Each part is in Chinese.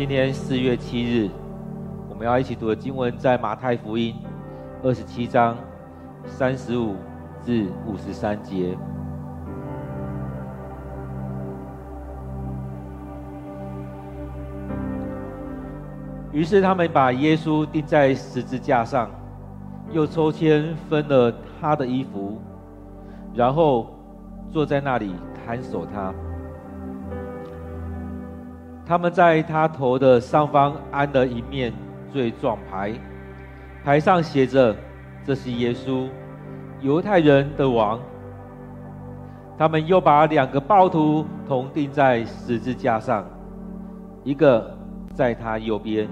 今天四月七日，我们要一起读的经文在马太福音二十七章三十五至五十三节。于是他们把耶稣钉在十字架上，又抽签分了他的衣服，然后坐在那里看守他。他们在他头的上方安了一面罪状牌，牌上写着：“这是耶稣，犹太人的王。”他们又把两个暴徒同钉在十字架上，一个。在他右边，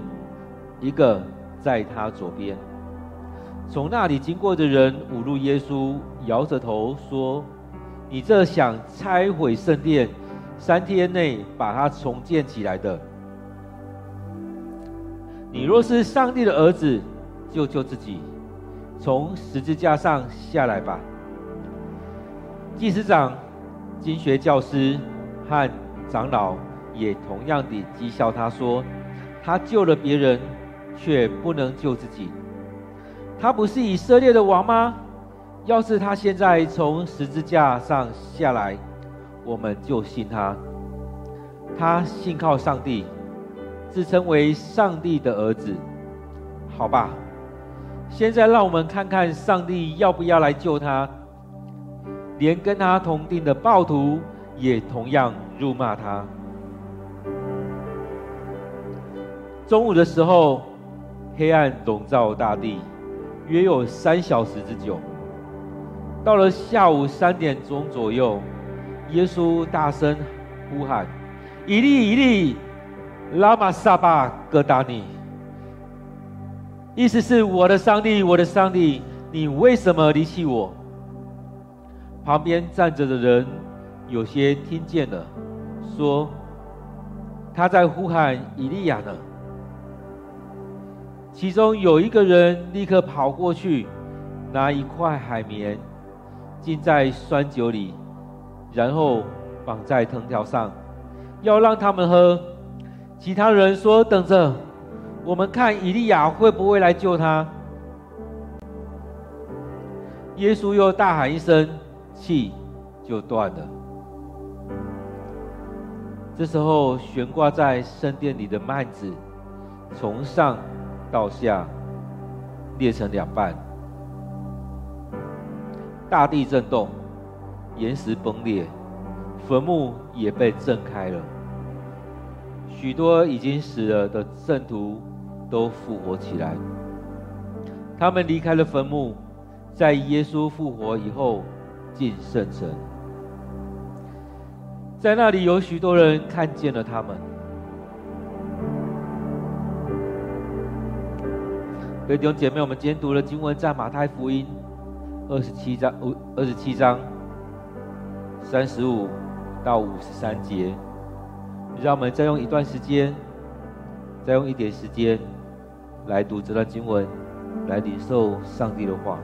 一个在他左边。从那里经过的人侮辱耶稣，摇着头说：“你这想拆毁圣殿，三天内把它重建起来的，你若是上帝的儿子，救救自己，从十字架上下来吧。”祭司长、经学教师和长老。也同样地讥笑他说：“他救了别人，却不能救自己。他不是以色列的王吗？要是他现在从十字架上下来，我们就信他。他信靠上帝，自称为上帝的儿子。好吧，现在让我们看看上帝要不要来救他。连跟他同定的暴徒也同样辱骂他。”中午的时候，黑暗笼罩大地，约有三小时之久。到了下午三点钟左右，耶稣大声呼喊：“以利以利，拉玛撒巴各达尼。”意思是：“我的上帝，我的上帝，你为什么离弃我？”旁边站着的人有些听见了，说：“他在呼喊以利亚呢。”其中有一个人立刻跑过去，拿一块海绵浸在酸酒里，然后绑在藤条上，要让他们喝。其他人说：“等着，我们看以利亚会不会来救他。”耶稣又大喊一声，气就断了。这时候，悬挂在圣殿里的幔子从上。到下裂成两半，大地震动，岩石崩裂，坟墓也被震开了。许多已经死了的圣徒都复活起来。他们离开了坟墓，在耶稣复活以后进圣城，在那里有许多人看见了他们。弟兄姐妹，我们今天读了经文在马太福音二十七章五二十七章三十五到五十三节，让我们再用一段时间，再用一点时间来读这段经文，来领受上帝的话。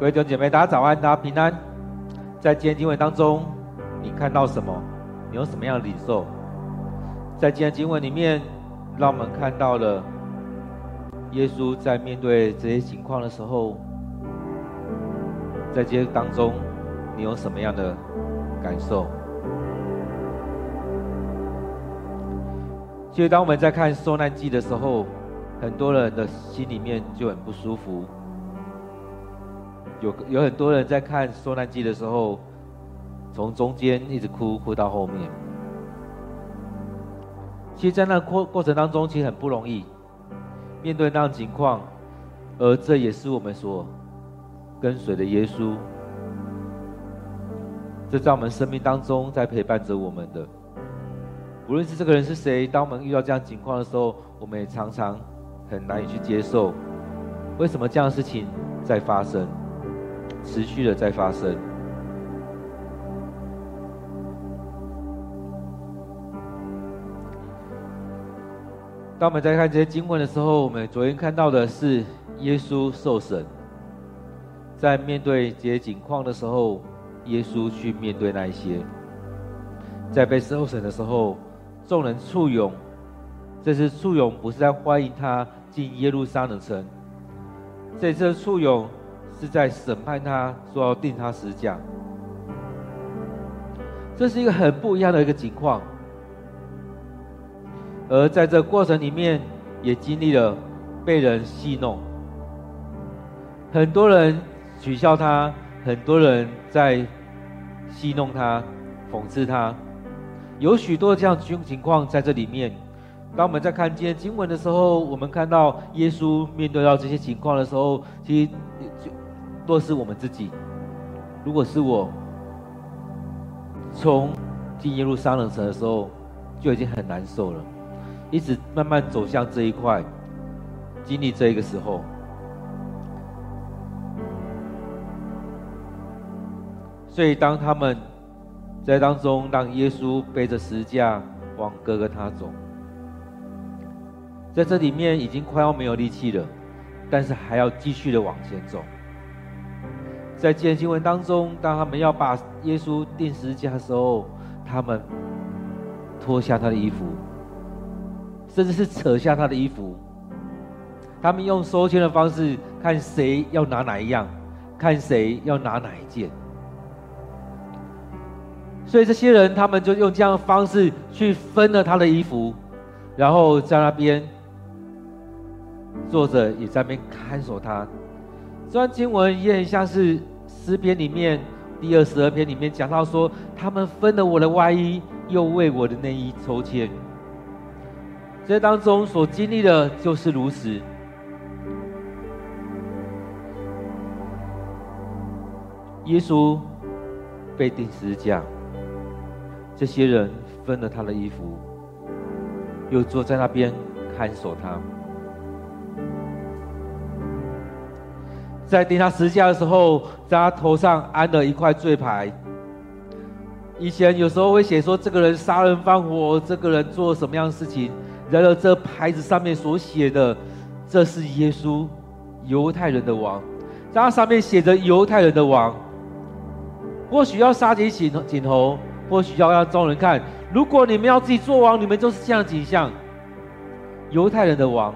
各位弟兄姐妹，大家早安，大家平安。在今天经文当中，你看到什么？你有什么样的领受？在今天经文里面，让我们看到了耶稣在面对这些情况的时候，在这些当中，你有什么样的感受？其实，当我们在看受难记的时候，很多人的心里面就很不舒服。有有很多人在看《受难记》的时候，从中间一直哭哭到后面。其实，在那过过程当中，其实很不容易面对那样情况，而这也是我们所跟随的耶稣，这在我们生命当中在陪伴着我们的。无论是这个人是谁，当我们遇到这样情况的时候，我们也常常很难以去接受，为什么这样的事情在发生？持续的在发生。当我们在看这些经文的时候，我们昨天看到的是耶稣受审，在面对这些情况的时候，耶稣去面对那一些，在被受审的时候，众人簇拥，这次簇拥不是在欢迎他进耶路撒冷城，这次簇拥。是在审判他，说要定他十字架。这是一个很不一样的一个情况，而在这过程里面，也经历了被人戏弄，很多人取笑他，很多人在戏弄他、讽刺他，有许多这样情情况在这里面。当我们在看今天经文的时候，我们看到耶稣面对到这些情况的时候，其实就。若是我们自己，如果是我，从进耶路撒冷城的时候就已经很难受了，一直慢慢走向这一块，经历这一个时候，所以当他们在当中让耶稣背着十字架往哥哥他走，在这里面已经快要没有力气了，但是还要继续的往前走。在今天经文当中，当他们要把耶稣钉十字架的时候，他们脱下他的衣服，甚至是扯下他的衣服。他们用收钱的方式，看谁要拿哪一样，看谁要拿哪一件。所以这些人，他们就用这样的方式去分了他的衣服，然后在那边坐着，也在那边看守他。这段经文也很像是诗篇里面第二十二篇里面讲到说，他们分了我的外衣，又为我的内衣抽签。这当中所经历的就是如此。耶稣被钉十字架，这些人分了他的衣服，又坐在那边看守他。在钉他十字架的时候，在他头上安了一块罪牌。以前有时候会写说，这个人杀人放火，这个人做什么样的事情。然而，这牌子上面所写的，这是耶稣，犹太人的王。在他上面写着犹太人的王。或许要杀鸡儆猴，头，或许要让众人看。如果你们要自己做王，你们就是这样景象。犹太人的王，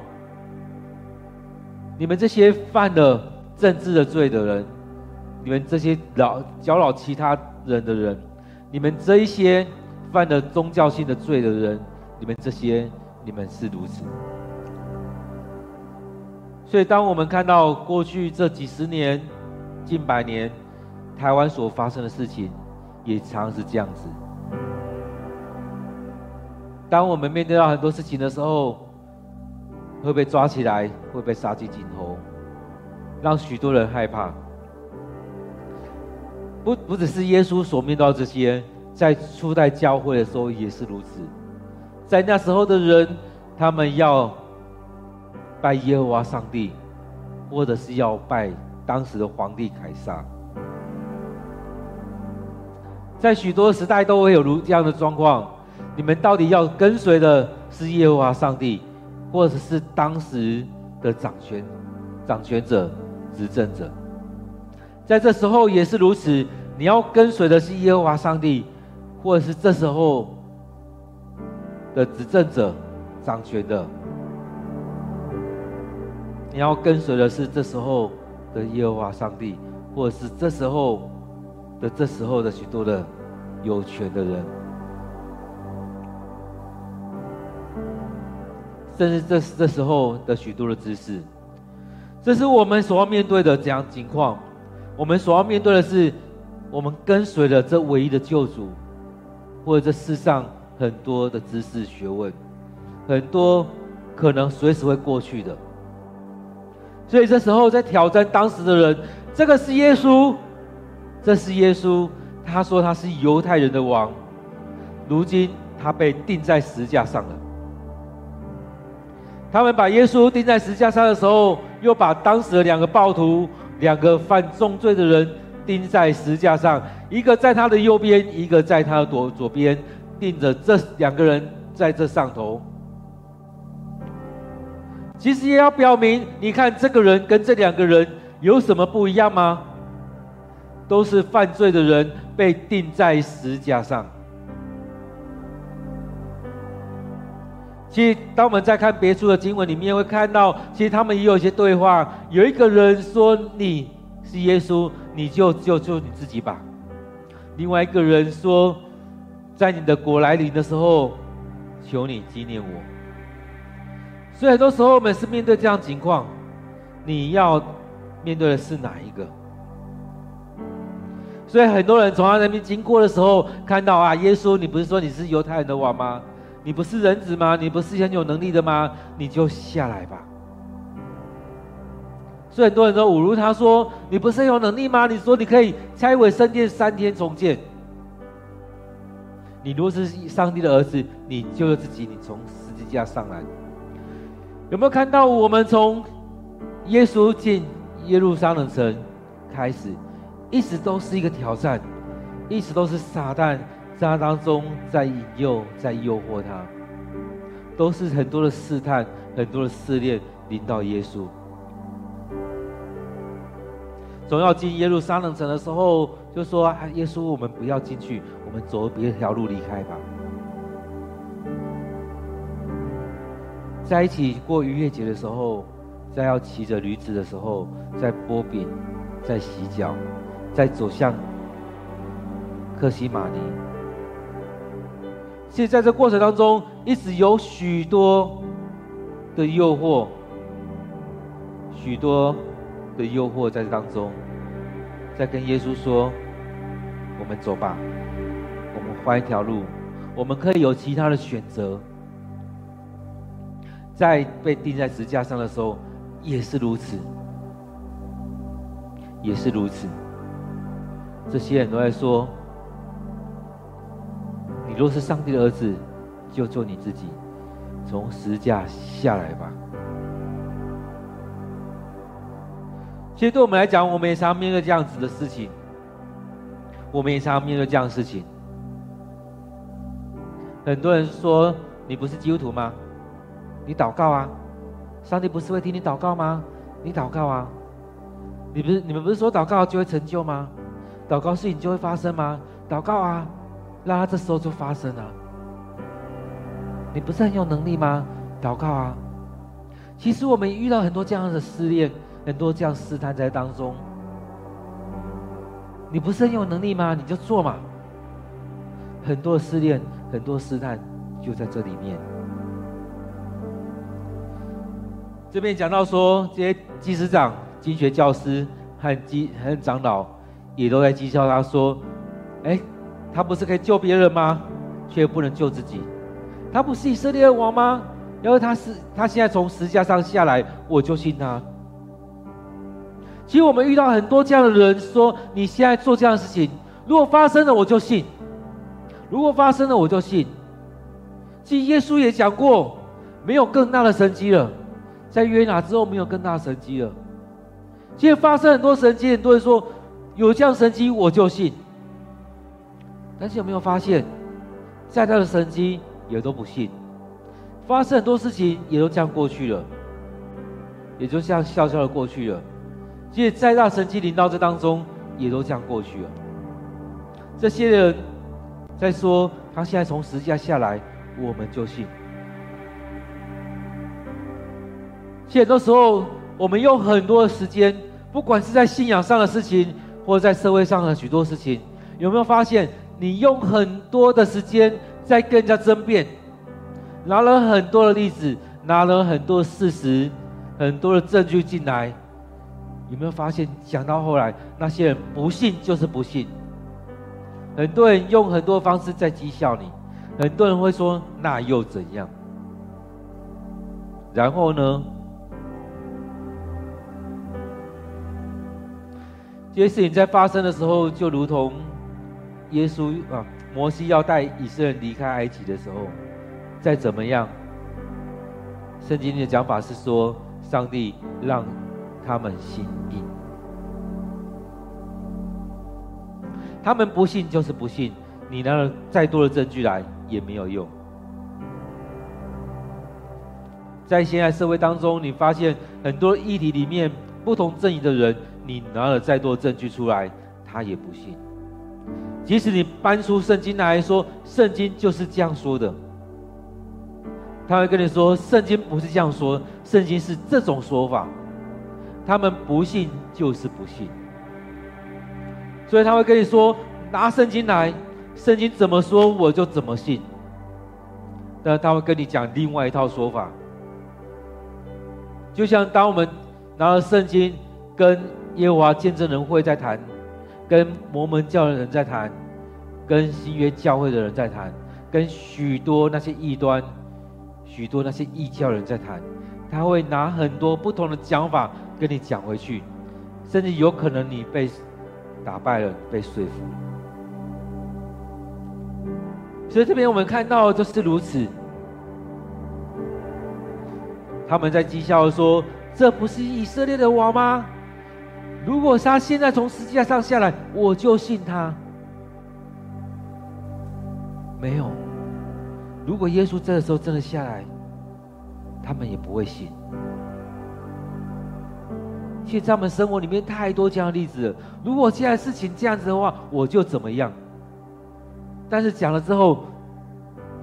你们这些犯了。政治的罪的人，你们这些扰搅扰其他人的人，你们这一些犯了宗教性的罪的人，你们这些你们是如此。所以，当我们看到过去这几十年、近百年台湾所发生的事情，也常是这样子。当我们面对到很多事情的时候，会被抓起来，会被杀鸡儆猴。让许多人害怕，不不只是耶稣所面对这些，在初代教会的时候也是如此。在那时候的人，他们要拜耶和华上帝，或者是要拜当时的皇帝凯撒。在许多时代都会有如这样的状况。你们到底要跟随的是耶和华上帝，或者是当时的掌权掌权者？执政者，在这时候也是如此。你要跟随的是耶和华上帝，或者是这时候的执政者、掌权的。你要跟随的是这时候的耶和华上帝，或者是这时候的这时候的许多的有权的人，甚至这这时候的许多的知识。这是我们所要面对的这样情况。我们所要面对的是。我们跟随了这唯一的救主，或者这世上很多的知识学问，很多可能随时会过去的。所以这时候在挑战当时的人，这个是耶稣，这是耶稣。他说他是犹太人的王，如今他被钉在十字架上了。他们把耶稣钉在十架上的时候，又把当时的两个暴徒，两个犯重罪的人。钉在十架上，一个在他的右边，一个在他的左左边，钉着这两个人在这上头。其实也要表明，你看这个人跟这两个人有什么不一样吗？都是犯罪的人，被钉在十字架上。其实，当我们在看别处的经文里面，会看到，其实他们也有一些对话。有一个人说：“你是耶稣。”你就救救你自己吧。另外一个人说，在你的国来临的时候，求你纪念我。所以很多时候我们是面对这样情况，你要面对的是哪一个？所以很多人从他那边经过的时候，看到啊，耶稣，你不是说你是犹太人的王吗？你不是人子吗？你不是很有能力的吗？你就下来吧。所以很多人都侮辱他说：“你不是有能力吗？你说你可以拆毁圣殿三天重建。你若是上帝的儿子，你救了自己，你从十字架上来。有没有看到我们从耶稣进耶路撒冷城开始，一直都是一个挑战，一直都是撒旦在他当中在引诱，在诱惑他，都是很多的试探，很多的试炼临到耶稣。”总要进耶路撒冷城的时候，就说：“啊，耶稣，我们不要进去，我们走别条路离开吧。”在一起过逾越节的时候，在要骑着驴子的时候，在擘饼，在洗脚，在走向克西马尼。其实在这过程当中，一直有许多的诱惑，许多。的诱惑在这当中，在跟耶稣说：“我们走吧，我们换一条路，我们可以有其他的选择。”在被钉在十架上的时候，也是如此，也是如此。这些人都在说：“你若是上帝的儿子，就做你自己，从十字架下来吧。”其实对我们来讲，我们也常常面对这样子的事情。我们也常常面对这样的事情。很多人说：“你不是基督徒吗？你祷告啊！上帝不是会听你祷告吗？你祷告啊！你不是你们不是说祷告就会成就吗？祷告事情就会发生吗？祷告啊，让他这时候就发生了。你不是很有能力吗？祷告啊！其实我们遇到很多这样的试炼。很多这样试探在当中，你不是很有能力吗？你就做嘛。很多试炼，很多试探就在这里面。这边讲到说，这些祭司长、经学教师和祭和长老也都在讥笑他说：“哎，他不是可以救别人吗？却不能救自己。他不是以色列王吗？然后他是他现在从十字架上下来，我就信他。”其实我们遇到很多这样的人，说你现在做这样的事情，如果发生了我就信；如果发生了我就信。其实耶稣也讲过，没有更大的神迹了，在约拿之后没有更大的神迹了。其实发生很多神迹，很多人说有这样神迹我就信。但是有没有发现，再大的神迹也都不信，发生很多事情也都这样过去了，也就这样笑笑的过去了。其实再大神迹临到这当中，也都这样过去了。这些人在说，他现在从十字架下来，我们就信。其实很多时候，我们用很多的时间，不管是在信仰上的事情，或者在社会上的许多事情，有没有发现，你用很多的时间在跟人家争辩，拿了很多的例子，拿了很多事实，很多的证据进来，有没有发现，讲到后来，那些人不信就是不信。很多人用很多方式在讥笑你，很多人会说那又怎样？然后呢？这些事情在发生的时候，就如同耶稣啊，摩西要带以色列人离开埃及的时候，再怎么样，圣经里的讲法是说，上帝让他们心硬，他们不信就是不信，你拿了再多的证据来也没有用。在现在社会当中，你发现很多议题里面不同阵营的人。你拿了再多证据出来，他也不信。即使你搬出圣经来说，圣经就是这样说的，他会跟你说，圣经不是这样说，圣经是这种说法。他们不信就是不信，所以他会跟你说，拿圣经来，圣经怎么说我就怎么信。但他会跟你讲另外一套说法，就像当我们拿了圣经跟。耶和华见证人会在谈，跟摩门教的人在谈，跟新约教会的人在谈，跟许多那些异端、许多那些异教人在谈，他会拿很多不同的讲法跟你讲回去，甚至有可能你被打败了，被说服。所以这边我们看到就是如此，他们在讥笑说：“这不是以色列的王吗？”如果他现在从十字架上下来，我就信他。没有，如果耶稣这个时候真的下来，他们也不会信。其实，在我们生活里面太多这样的例子。如果现在事情这样子的话，我就怎么样？但是讲了之后，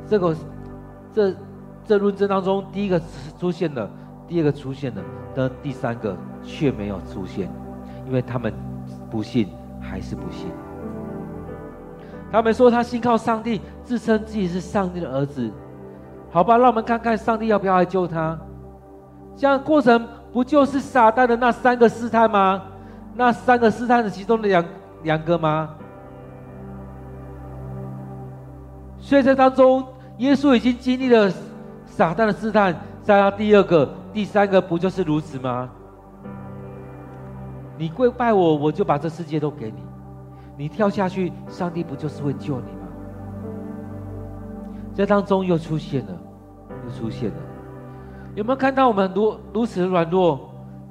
这个这这论证当中，第一个出现了，第二个出现了，但第三个却没有出现。因为他们不信，还是不信。他们说他信靠上帝，自称自己是上帝的儿子。好吧，让我们看看上帝要不要来救他。这样过程不就是撒旦的那三个试探吗？那三个试探的其中的两两个吗？所以在当中，耶稣已经经历了撒旦的试探，在他第二个、第三个，不就是如此吗？你跪拜我，我就把这世界都给你。你跳下去，上帝不就是会救你吗？这当中又出现了，又出现了。有没有看到我们如如此软弱？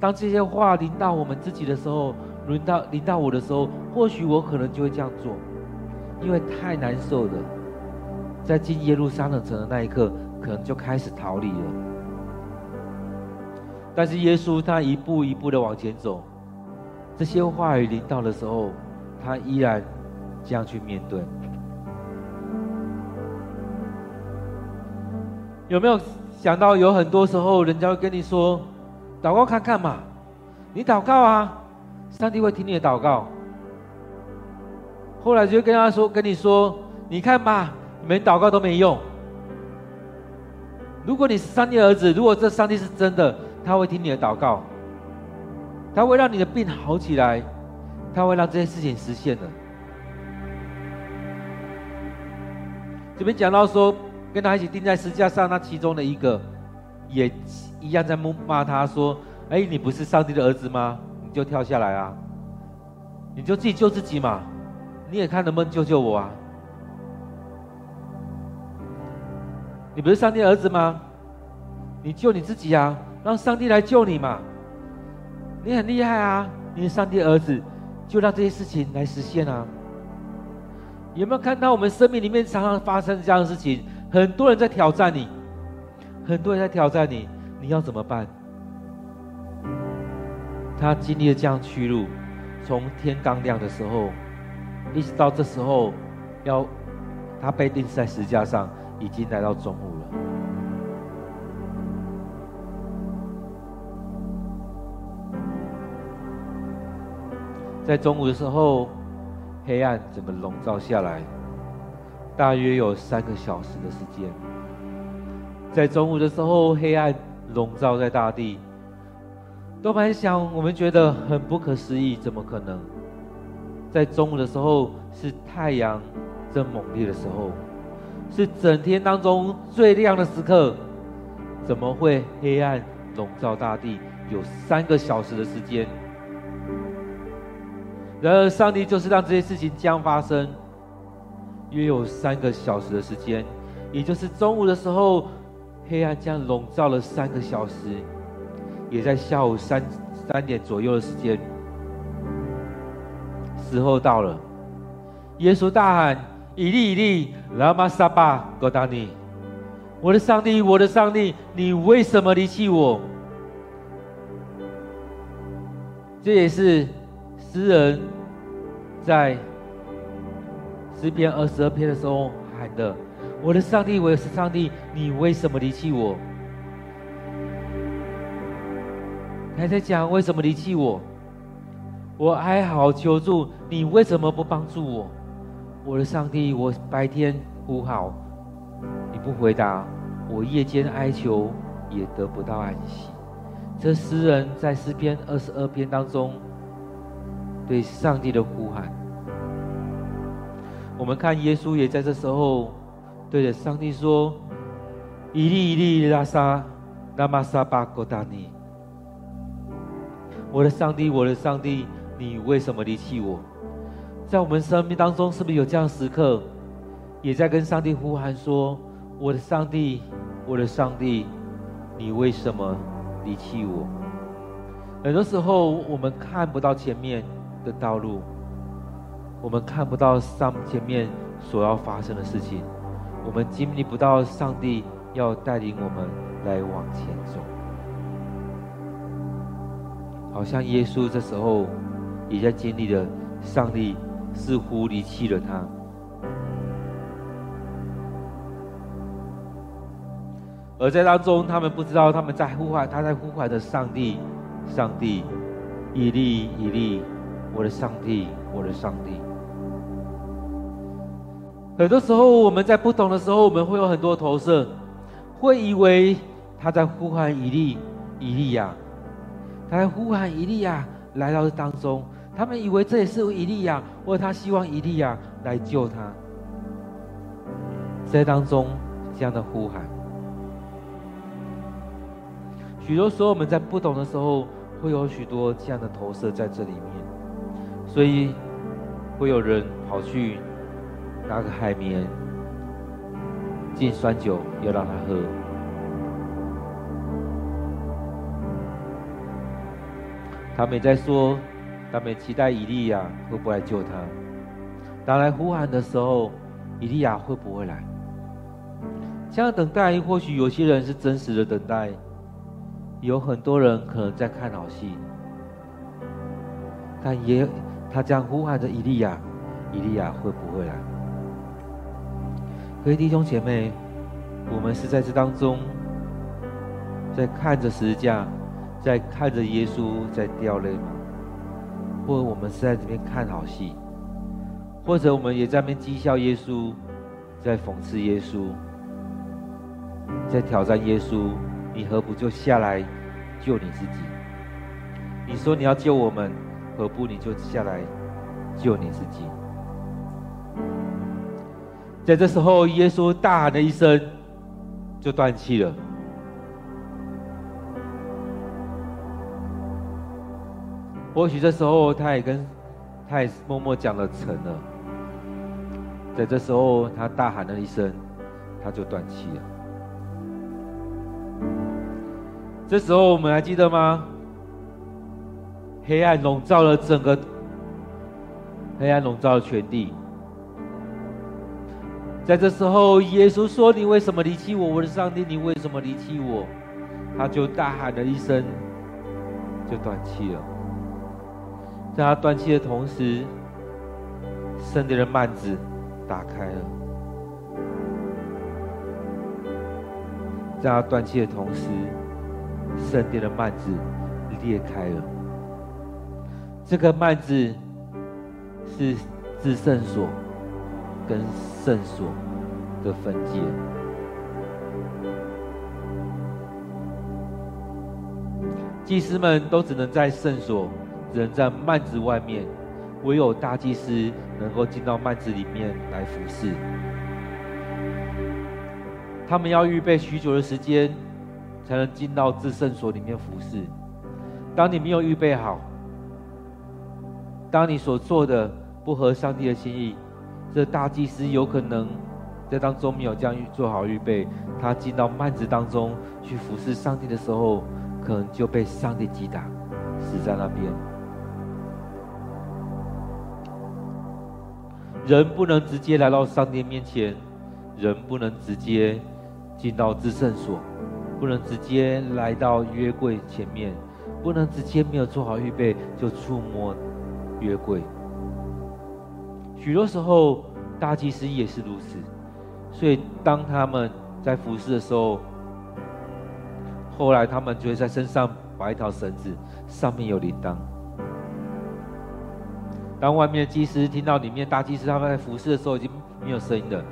当这些话临到我们自己的时候，轮到临到我的时候，或许我可能就会这样做，因为太难受了。在进耶路撒冷城的那一刻，可能就开始逃离了。但是耶稣他一步一步的往前走。这些话语临到的时候，他依然这样去面对。有没有想到，有很多时候，人家会跟你说：“祷告看看嘛，你祷告啊，上帝会听你的祷告。”后来就跟他说：“跟你说，你看吧，你们祷告都没用。如果你是上帝儿子，如果这上帝是真的，他会听你的祷告。”他会让你的病好起来，他会让这些事情实现的。这边讲到说，跟他一起钉在十架上，那其中的一个也一样在骂他说：“哎，你不是上帝的儿子吗？你就跳下来啊，你就自己救自己嘛，你也看能不能救救我啊？你不是上帝的儿子吗？你救你自己啊，让上帝来救你嘛。”你很厉害啊！你是上帝儿子，就让这些事情来实现啊！有没有看到我们生命里面常常发生这样的事情？很多人在挑战你，很多人在挑战你，你要怎么办？他经历了这样屈辱，从天刚亮的时候，一直到这时候，要他被钉在石架上，已经来到中午在中午的时候，黑暗整个笼罩下来，大约有三个小时的时间。在中午的时候，黑暗笼罩在大地。多半想，我们觉得很不可思议，怎么可能？在中午的时候，是太阳正猛烈的时候，是整天当中最亮的时刻，怎么会黑暗笼罩大地？有三个小时的时间。然而，上帝就是让这些事情将发生，约有三个小时的时间，也就是中午的时候，黑暗将笼罩了三个小时。也在下午三三点左右的时间，时候到了，耶稣大喊：“以利以利，拉玛撒巴各达尼！我的上帝，我的上帝，你为什么离弃我？”这也是诗人在诗篇二十二篇的时候喊的：“我的上帝，我是上帝，你为什么离弃我？”还在讲为什么离弃我？我哀号求助，你为什么不帮助我？我的上帝，我白天呼号，你不回答；我夜间哀求，也得不到安息。这诗人在诗篇二十二篇当中对上帝的呼喊。我们看耶稣也在这时候对着上帝说：“以利以利拉撒拉玛撒巴各达尼。”我的上帝，我的上帝，你为什么离弃我？在我们生命当中，是不是有这样时刻，也在跟上帝呼喊说：“我的上帝，我的上帝，你为什么离弃我？”很多时候，我们看不到前面的道路，我们看不到上前面所要发生的事情，我们经历不到上帝要带领我们来往前走。好像耶稣这时候也在经历着，上帝似乎离弃了他，而在当中，他们不知道他们在呼唤，他在呼唤着上帝，上帝，以利以利，我的上帝，我的上帝。很多时候我们在不懂的时候，我们会有很多投射，会以为他在呼唤以利，以利亚。他在呼喊以利亚来到当中，他们以为这也是以利亚，或者他希望以利亚来救他。在当中这样的呼喊，许多时候我们在不懂的时候，会有许多这样的投射在这里面，所以会有人跑去拿个海绵进酸酒，要让他喝。他们也在说，他们期待以利亚会不会来救他。当来呼喊的时候，以利亚会不会来？这样等待，或许有些人是真实的等待，有很多人可能在看好戏。但也，他这样呼喊着以利亚，以利亚会不会来？各位弟兄姐妹，我们是在这当中，在看着十字架。在看着耶稣在掉泪吗？或者我们是在这边看好戏，或者我们也在那边讥笑耶稣，在讽刺耶稣，在挑战耶稣。你何不就下来救你自己？你说你要救我们，何不你就下来救你自己？在这时候，耶稣大喊了一声，就断气了。或许这时候，他也跟，他也默默讲了成了。在这时候，他大喊了一声，他就断气了。这时候我们还记得吗？黑暗笼罩了整个，黑暗笼罩了全地。在这时候，耶稣说：“你为什么离弃我？我的上帝，你为什么离弃我？”他就大喊了一声，就断气了。在他断气的同时，圣殿的幔子打开了。在他断气的同时，圣殿的幔子裂开了。这个幔子是至圣所跟圣所的分界。祭司们都只能在圣所，只能在幔子外面，唯有大祭司能够进到幔子里面来服侍。他们要预备许久的时间，才能进到至圣所里面服侍。当你没有预备好，当你所做的不合上帝的心意，这大祭司有可能在当中没有这样做好预备，他进到幔子当中去服侍上帝的时候。可能就被上帝击打，死在那边。人不能直接来到上帝面前，人不能直接进到至圣所，不能直接来到约柜前面，不能直接没有做好预备就触摸约柜。许多时候，大祭司也是如此，所以当他们在服侍的时候。后来，他们就会在身上绑一条绳子，上面有铃铛。当外面的祭司听到里面大祭司他们在服侍的时候，已经没有声音了，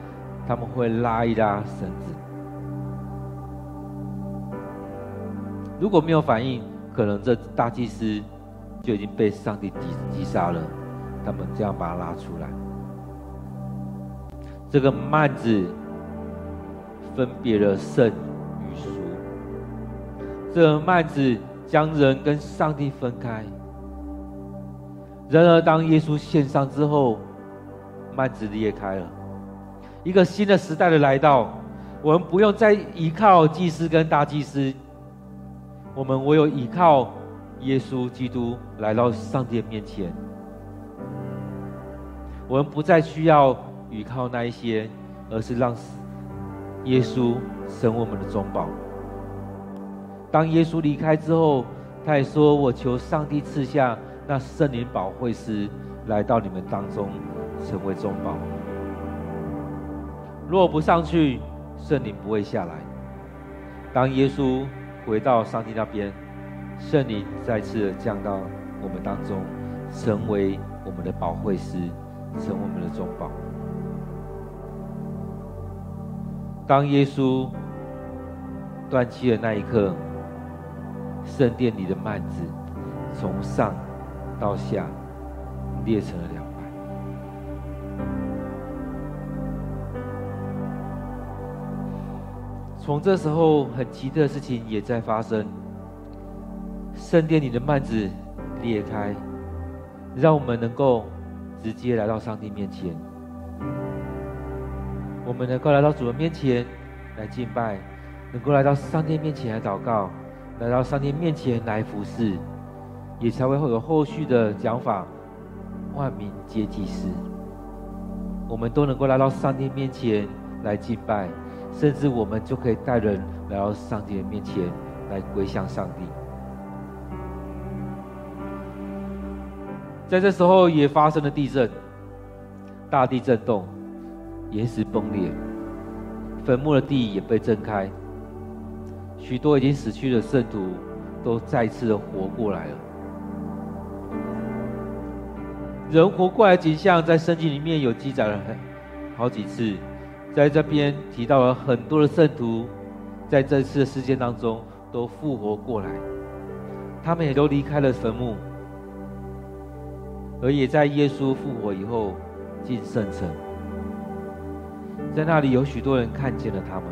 他们会拉一拉绳子。如果没有反应，可能这大祭司就已经被上帝击击杀了。他们这样把它拉出来。这个幔子分别了圣与俗。这个幔子将人跟上帝分开。然而，当耶稣献上之后，幔子裂开了，一个新的时代的来到。我们不用再依靠祭司跟大祭司，我们唯有依靠耶稣基督来到上帝面前。我们不再需要依靠那一些，而是让耶稣成我们的中保。当耶稣离开之后，他也说：“我求上帝赐下那圣灵保惠师来到你们当中，成为中保。若不上去，圣灵不会下来。当耶稣回到上帝那边，圣灵再次降到我们当中，成为我们的保惠师，成为我们的中保。当耶稣断气的那一刻。”圣殿里的幔子从上到下裂成了两半。从这时候，很奇特的事情也在发生。圣殿里的幔子裂开，让我们能够直接来到上帝面前。我们能够来到主的面前来敬拜，能够来到上帝面前来祷告。来到上帝面前来服侍，也才会会有后续的讲法。万民皆祭司，我们都能够来到上帝面前来敬拜，甚至我们就可以带人来到上帝的面前来归向上帝。在这时候也发生了地震，大地震动，岩石崩裂，坟墓的地也被震开。许多已经死去的圣徒，都再次的活过来了。人活过来的景象，在圣经里面有记载了很好几次，在这边提到了很多的圣徒，在这次的事件当中都复活过来，他们也都离开了坟墓，而也在耶稣复活以后进圣城，在那里有许多人看见了他们。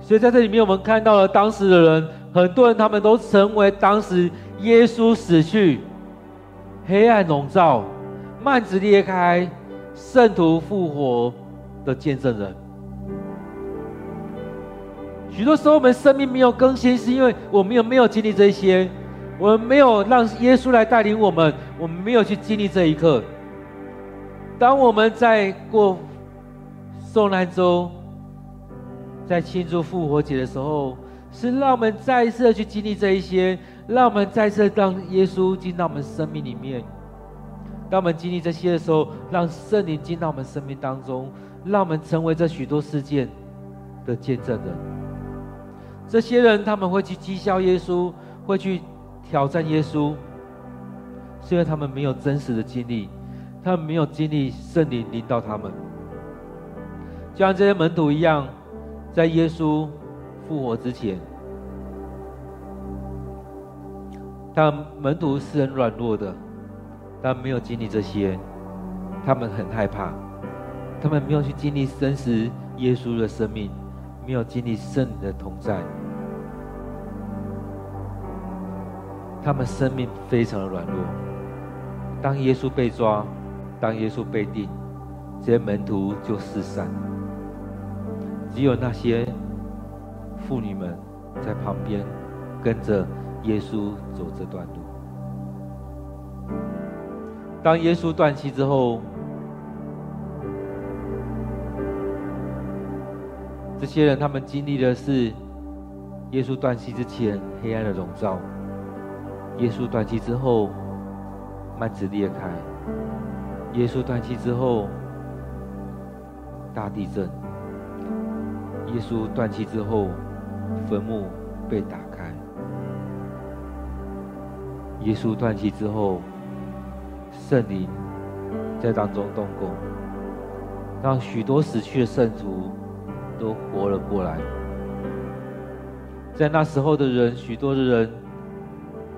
所以在这里面，我们看到了当时的人，很多人他们都成为当时耶稣死去、黑暗笼罩、幔子裂开、圣徒复活的见证人。许多时候，我们生命没有更新，是因为我们有没有经历这些？我们没有让耶稣来带领我们，我们没有去经历这一刻。当我们在过受难周。在庆祝复活节的时候，是让我们再一次的去经历这一些，让我们再一次让耶稣进到我们生命里面。当我们经历这些的时候，让圣灵进到我们生命当中，让我们成为这许多事件的见证人。这些人他们会去讥笑耶稣，会去挑战耶稣，是因为他们没有真实的经历，他们没有经历圣灵领导他们。就像这些门徒一样，在耶稣复活之前，他们门徒是很软弱的，但没有经历这些，他们很害怕，他们没有去经历真实耶稣的生命，没有经历圣灵的同在，他们生命非常的软弱。当耶稣被抓，当耶稣被定，这些门徒就四散。只有那些妇女们在旁边跟着耶稣走这段路。当耶稣断气之后，这些人他们经历的是耶稣断气之前黑暗的笼罩，耶稣断气之后幔子裂开，耶稣断气之后大地震。耶稣断气之后，坟墓被打开。耶稣断气之后，圣灵在当中动工，让许多死去的圣徒都活了过来。在那时候的人，许多的人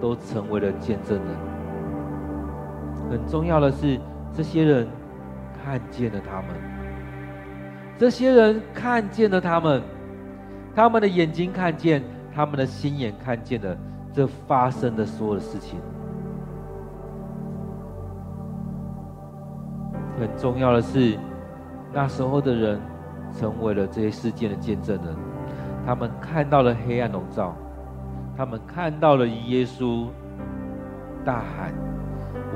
都成为了见证人。很重要的是，这些人看见了他们。这些人看见了他们，他们的眼睛看见，他们的心眼看见了这发生的所有的事情。很重要的是，那时候的人成为了这些事件的见证人，他们看到了黑暗笼罩，他们看到了耶稣大喊：“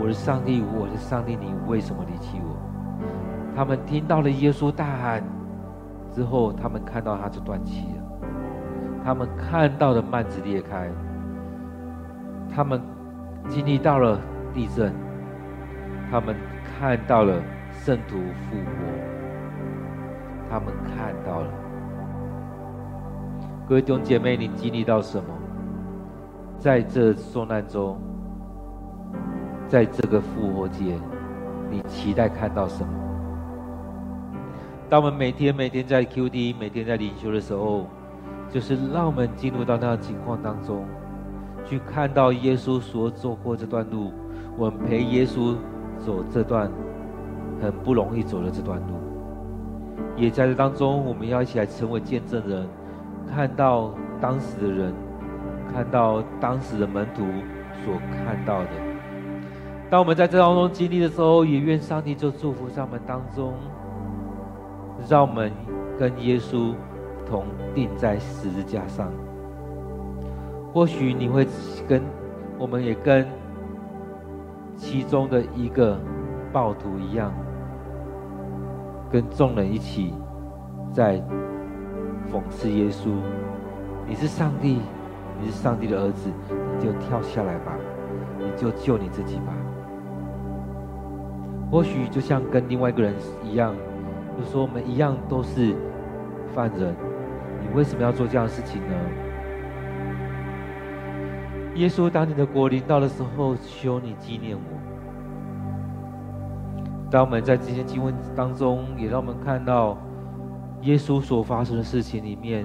我的上帝，我的上帝，你为什么离弃我？”他们听到了耶稣大喊之后，他们看到他就断气了。他们看到了幔子裂开，他们经历到了地震，他们看到了圣徒复活，他们看到了。各位弟兄姐妹，你经历到什么？在这受难中，在这个复活节，你期待看到什么？当我们每天每天在 QD，每天在灵修的时候，就是让我们进入到那个情况当中，去看到耶稣所走过这段路，我们陪耶稣走这段很不容易走的这段路，也在这当中，我们要一起来成为见证人，看到当时的人，看到当时的门徒所看到的。当我们在这当中经历的时候，也愿上帝就祝福在我们当中。让我们跟耶稣同钉在十字架上。或许你会跟，我们也跟其中的一个暴徒一样，跟众人一起在讽刺耶稣：“你是上帝，你是上帝的儿子，你就跳下来吧，你就救你自己吧。”或许就像跟另外一个人一样。就说我们一样都是犯人，你为什么要做这样的事情呢？耶稣，当你的国临到的时候，求你纪念我。当我们在这些经文当中，也让我们看到耶稣所发生的事情里面，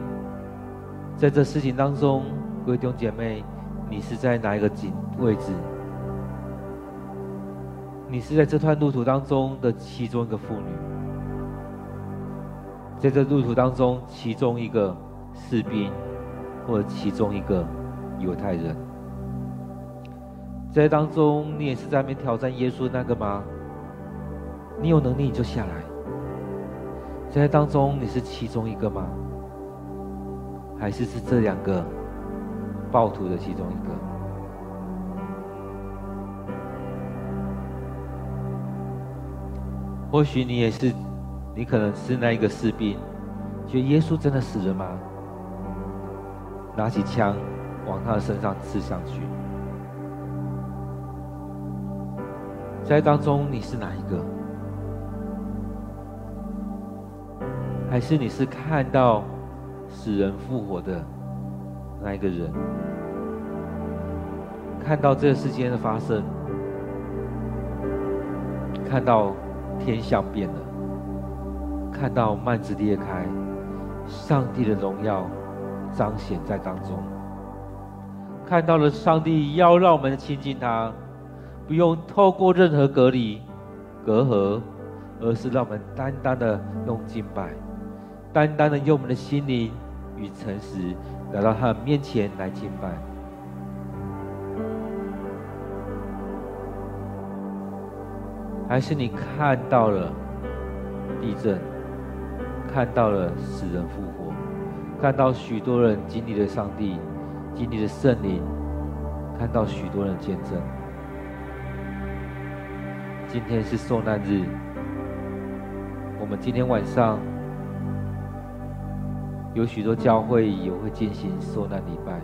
在这事情当中，各位弟兄姐妹，你是在哪一个景位置？你是在这段路途当中的其中一个妇女。在这路途当中，其中一个士兵，或者其中一个犹太人，在当中，你也是在那边挑战耶稣那个吗？你有能力你就下来。在当中，你是其中一个吗？还是是这两个暴徒的其中一个？或许你也是。你可能是那一个士兵，觉得耶稣真的死了吗？拿起枪往他的身上刺上去。在当中，你是哪一个？还是你是看到死人复活的那一个人？看到这个事件的发生，看到天象变了，看到幔子裂开，上帝的荣耀彰显在当中，看到了上帝要让我们亲近他，不用透过任何隔离、隔阂，而是让我们单单的用敬拜。单单的用我们的心灵与诚实来到他的面前来敬拜，还是你看到了地震，看到了死人复活，看到许多人经历了上帝，经历了圣灵，看到许多人见证。今天是受难日，我们今天晚上。有许多教会也会进行受难礼拜。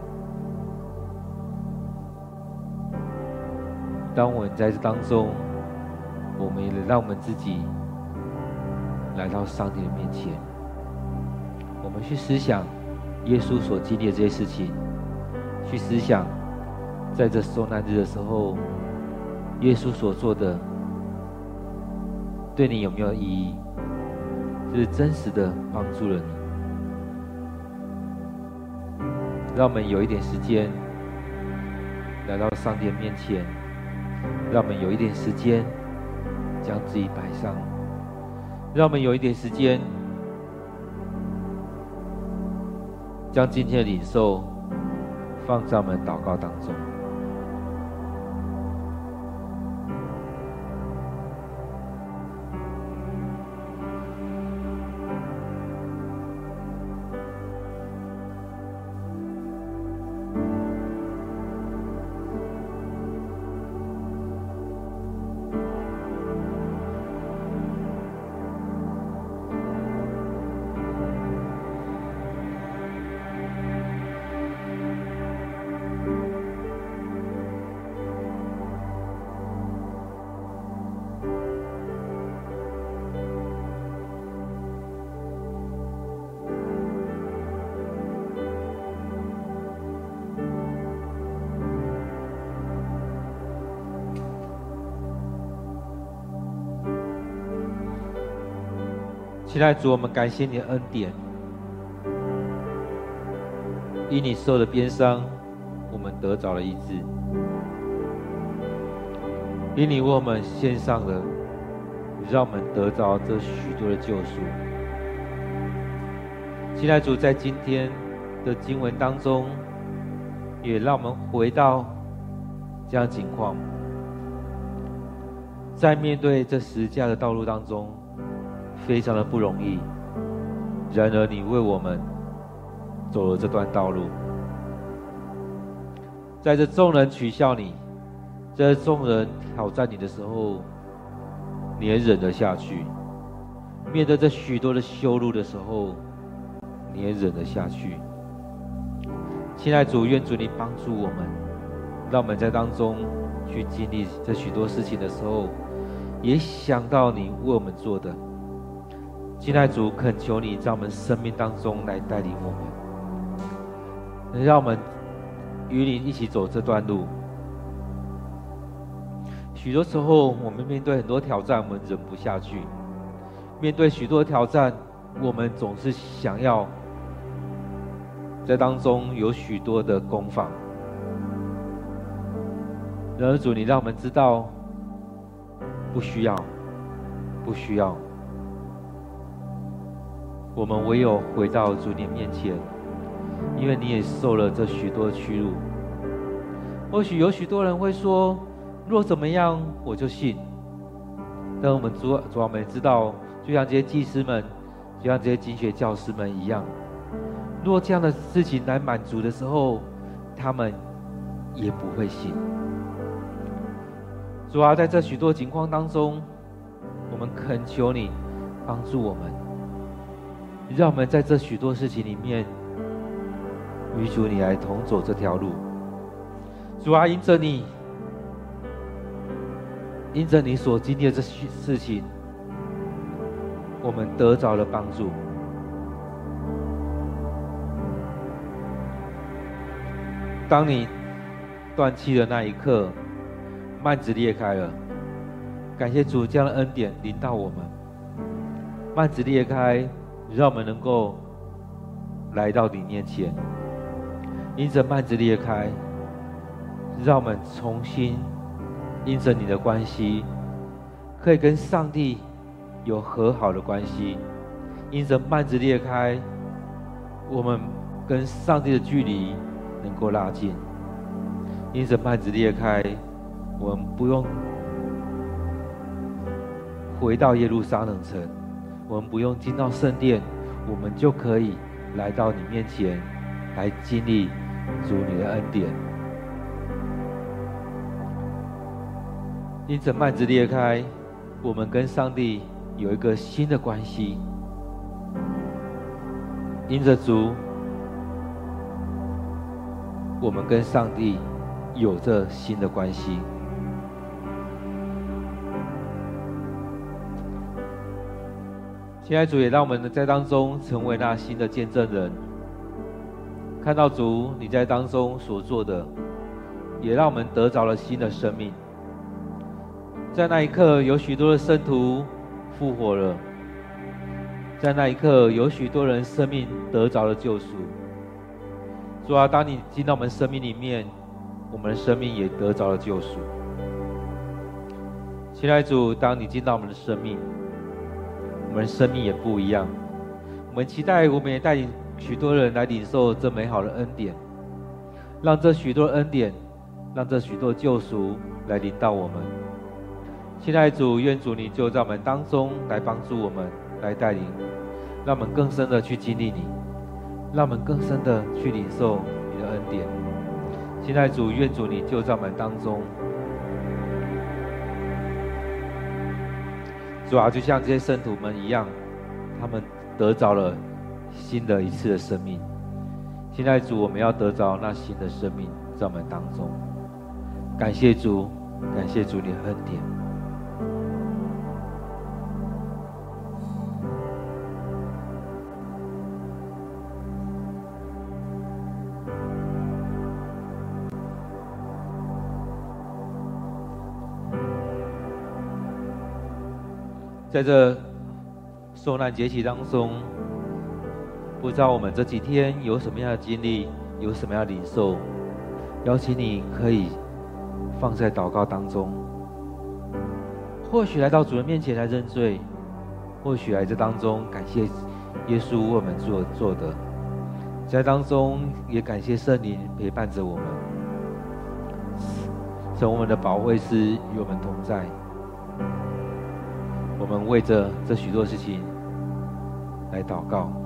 当我们在这当中，我们也让我们自己来到上帝的面前，我们去思想耶稣所经历的这些事情，去思想在这受难日的时候，耶稣所做的对你有没有意义？就是真实的帮助了你。让我们有一点时间来到上帝面前，让我们有一点时间将自己摆上，让我们有一点时间将今天的领受放在我们祷告当中。亲爱的主，我们感谢你的恩典，因你受的鞭伤，我们得着了医治；因你为我们献上了，让我们得着这许多的救赎。亲爱的主，在今天的经文当中，也让我们回到这样情况，在面对这十架的道路当中。非常的不容易，然而你为我们走了这段道路，在这众人取笑你，在众人挑战你的时候，你也忍得下去；面对这许多的羞辱的时候，你也忍得下去。亲爱主，愿主你帮助我们，让我们在当中去经历这许多事情的时候，也想到你为我们做的。亲爱主，恳求你在我们生命当中来带领我们，能让我们与你一起走这段路。许多时候，我们面对很多挑战，我们忍不下去；面对许多挑战，我们总是想要在当中有许多的攻防。然而，主，你让我们知道，不需要，不需要。我们唯有回到主你面前，因为你也受了这许多屈辱。或许有许多人会说：“若怎么样，我就信。”但我们主主我们知道，就像这些祭司们，就像这些经学教师们一样，若这样的事情来满足的时候，他们也不会信。主啊，在这许多情况当中，我们恳求你帮助我们。让我们在这许多事情里面，与主你来同走这条路。主啊，因着你，因着你所经历的这些事情，我们得着了帮助。当你断气的那一刻，幔子裂开了。感谢主这样的恩典临到我们，幔子裂开，让我们能够来到你面前。因着幔子裂开，让我们重新因着你的关系，可以跟上帝有和好的关系。因着幔子裂开，我们跟上帝的距离。能够拉近，因着幔子裂开，我们不用回到耶路撒冷城，我们不用进到圣殿，我们就可以来到你面前，来经历主你的恩典。因着幔子裂开，我们跟上帝有一个新的关系。因着主。我们跟上帝有着新的关系。亲爱的主，也让我们在当中成为那新的见证人，看到主你在当中所做的，也让我们得着了新的生命。在那一刻，有许多的圣徒复活了；在那一刻，有许多人生命得着了救赎。主啊，当你进到我们生命里面，我们的生命也得着了救赎。亲爱的主，当你进到我们的生命，我们生命也不一样。我们期待，我们也带领许多人来领受这美好的恩典，让这许多恩典，让这许多救赎来临到我们。亲爱的主，愿主你就在我们当中来帮助我们，来带领，让我们更深的去经历你。让我们更深的去领受你的恩典。现在主，愿主你就在我们当中。主啊，就像这些圣徒们一样，他们得着了新的一次的生命。现在主，我们要得着那新的生命在我们当中。感谢主，感谢主你的恩典。在这受难节期当中，不知道我们这几天有什么样的经历，有什么样的领受，邀请你可以放在祷告当中。或许来到主人面前来认罪，或许来这当中感谢耶稣为我们所做的，在当中也感谢圣灵陪伴着我们，成我们的保惠师与我们同在。我们为着这许多事情来祷告。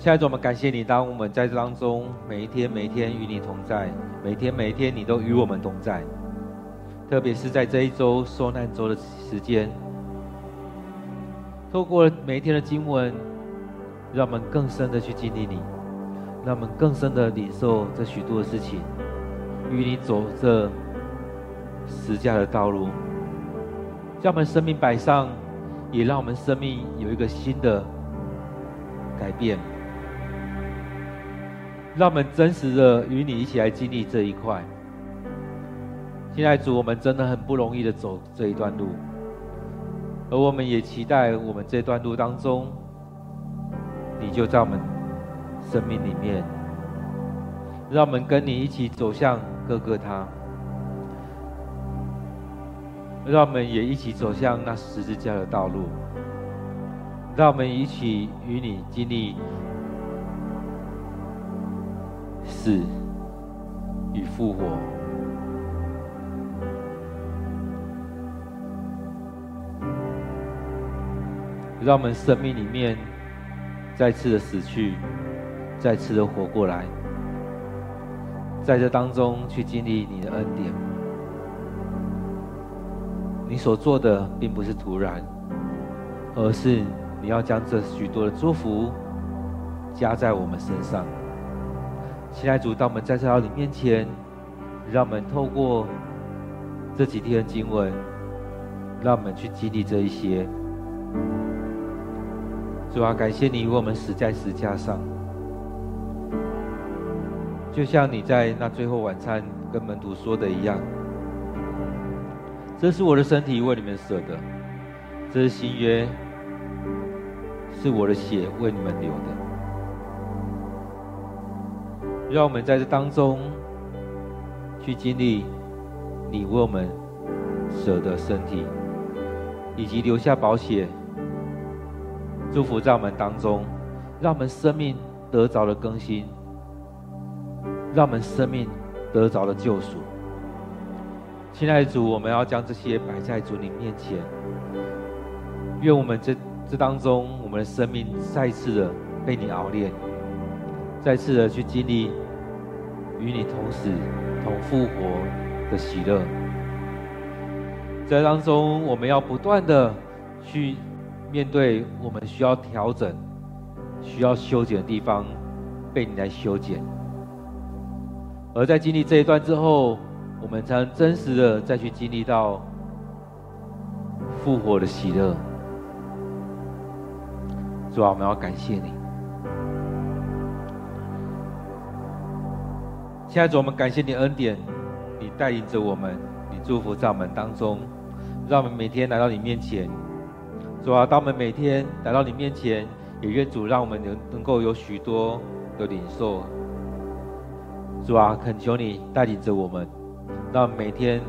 亲爱的，我们感谢你，当我们在这当中，每一天每一天与你同在，每天每一天你都与我们同在。特别是在这一周受难周的时间，透过每一天的经文，让我们更深的去经历你，让我们更深的领受这许多的事情，与你走这十架的道路，让我们生命摆上，也让我们生命有一个新的改变。让我们真实的与你一起来经历这一块。现在主，我们真的很不容易的走这一段路，而我们也期待我们这段路当中，你就在我们生命里面，让我们跟你一起走向各个他，让我们也一起走向那十字架的道路，让我们一起与你经历。死与复活。让我们生命里面再次的死去，再次的活过来，在这当中去经历你的恩典。你所做的并不是突然，而是你要将这许多的祝福加在我们身上。亲爱主，当我们在这到你面前，让我们透过这几天的经文，让我们去经历这一些。主啊，感谢你为我们死在十架上，就像你在那最后晚餐跟门徒说的一样，这是我的身体为你们舍的，这是新约，是我的血为你们流的。让我们在这当中去经历你为我们舍的身体，以及留下宝血。祝福在我们当中，让我们生命得着了更新，让我们生命得着了救赎。亲爱的主，我们要将这些摆在主你面前，愿我们这这当中，我们的生命再次的被你熬炼，再次的去经历与你同死同复活的喜乐。在当中，我们要不断的去。面对我们需要调整、需要修剪的地方，被你来修剪；而在经历这一段之后，我们才能真实的再去经历到复活的喜乐。主啊，我们要感谢你。现在主，我们感谢你恩典，你带领着我们，你祝福在我们当中，让我们每天来到你面前。主啊，当我们每天来到你面前，也愿主让我们能能够有许多的领受。主啊，恳求你带领着我们，让每天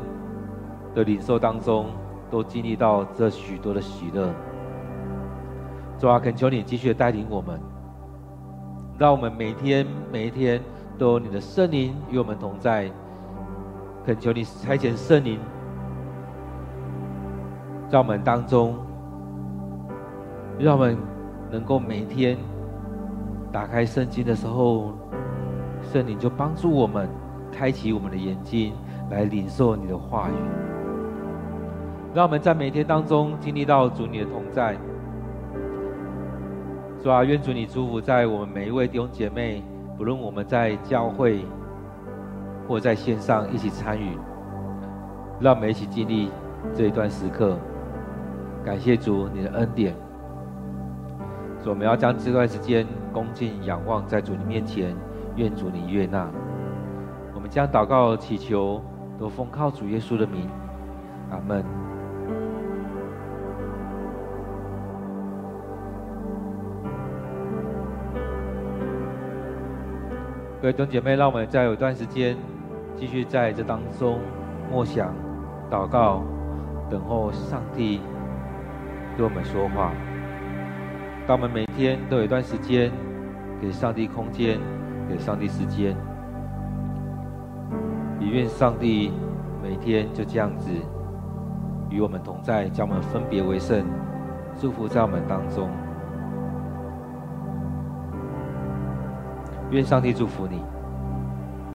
的领受当中都经历到这许多的喜乐。主啊，恳求你继续带领我们，让我们每天每一天都有你的圣灵与我们同在。恳求你差遣圣灵在我们当中。让我们能够每天打开圣经的时候，圣灵就帮助我们开启我们的眼睛，来领受你的话语。让我们在每天当中经历到主你的同在。主啊，愿主你祝福在我们每一位弟兄姐妹，不论我们在教会或在线上一起参与，让我们一起经历这一段时刻。感谢主你的恩典。所以我们要将这段时间恭敬仰望在主你面前，愿主你悦纳。我们将祷告祈求都奉靠主耶稣的名，阿门。各位弟兄姐妹，让我们再有一段时间，继续在这当中默想、祷告、等候上帝对我们说话。当我们每天都有一段时间给上帝空间，给上帝时间，也愿上帝每天就这样子与我们同在，将我们分别为圣，祝福在我们当中。愿上帝祝福你。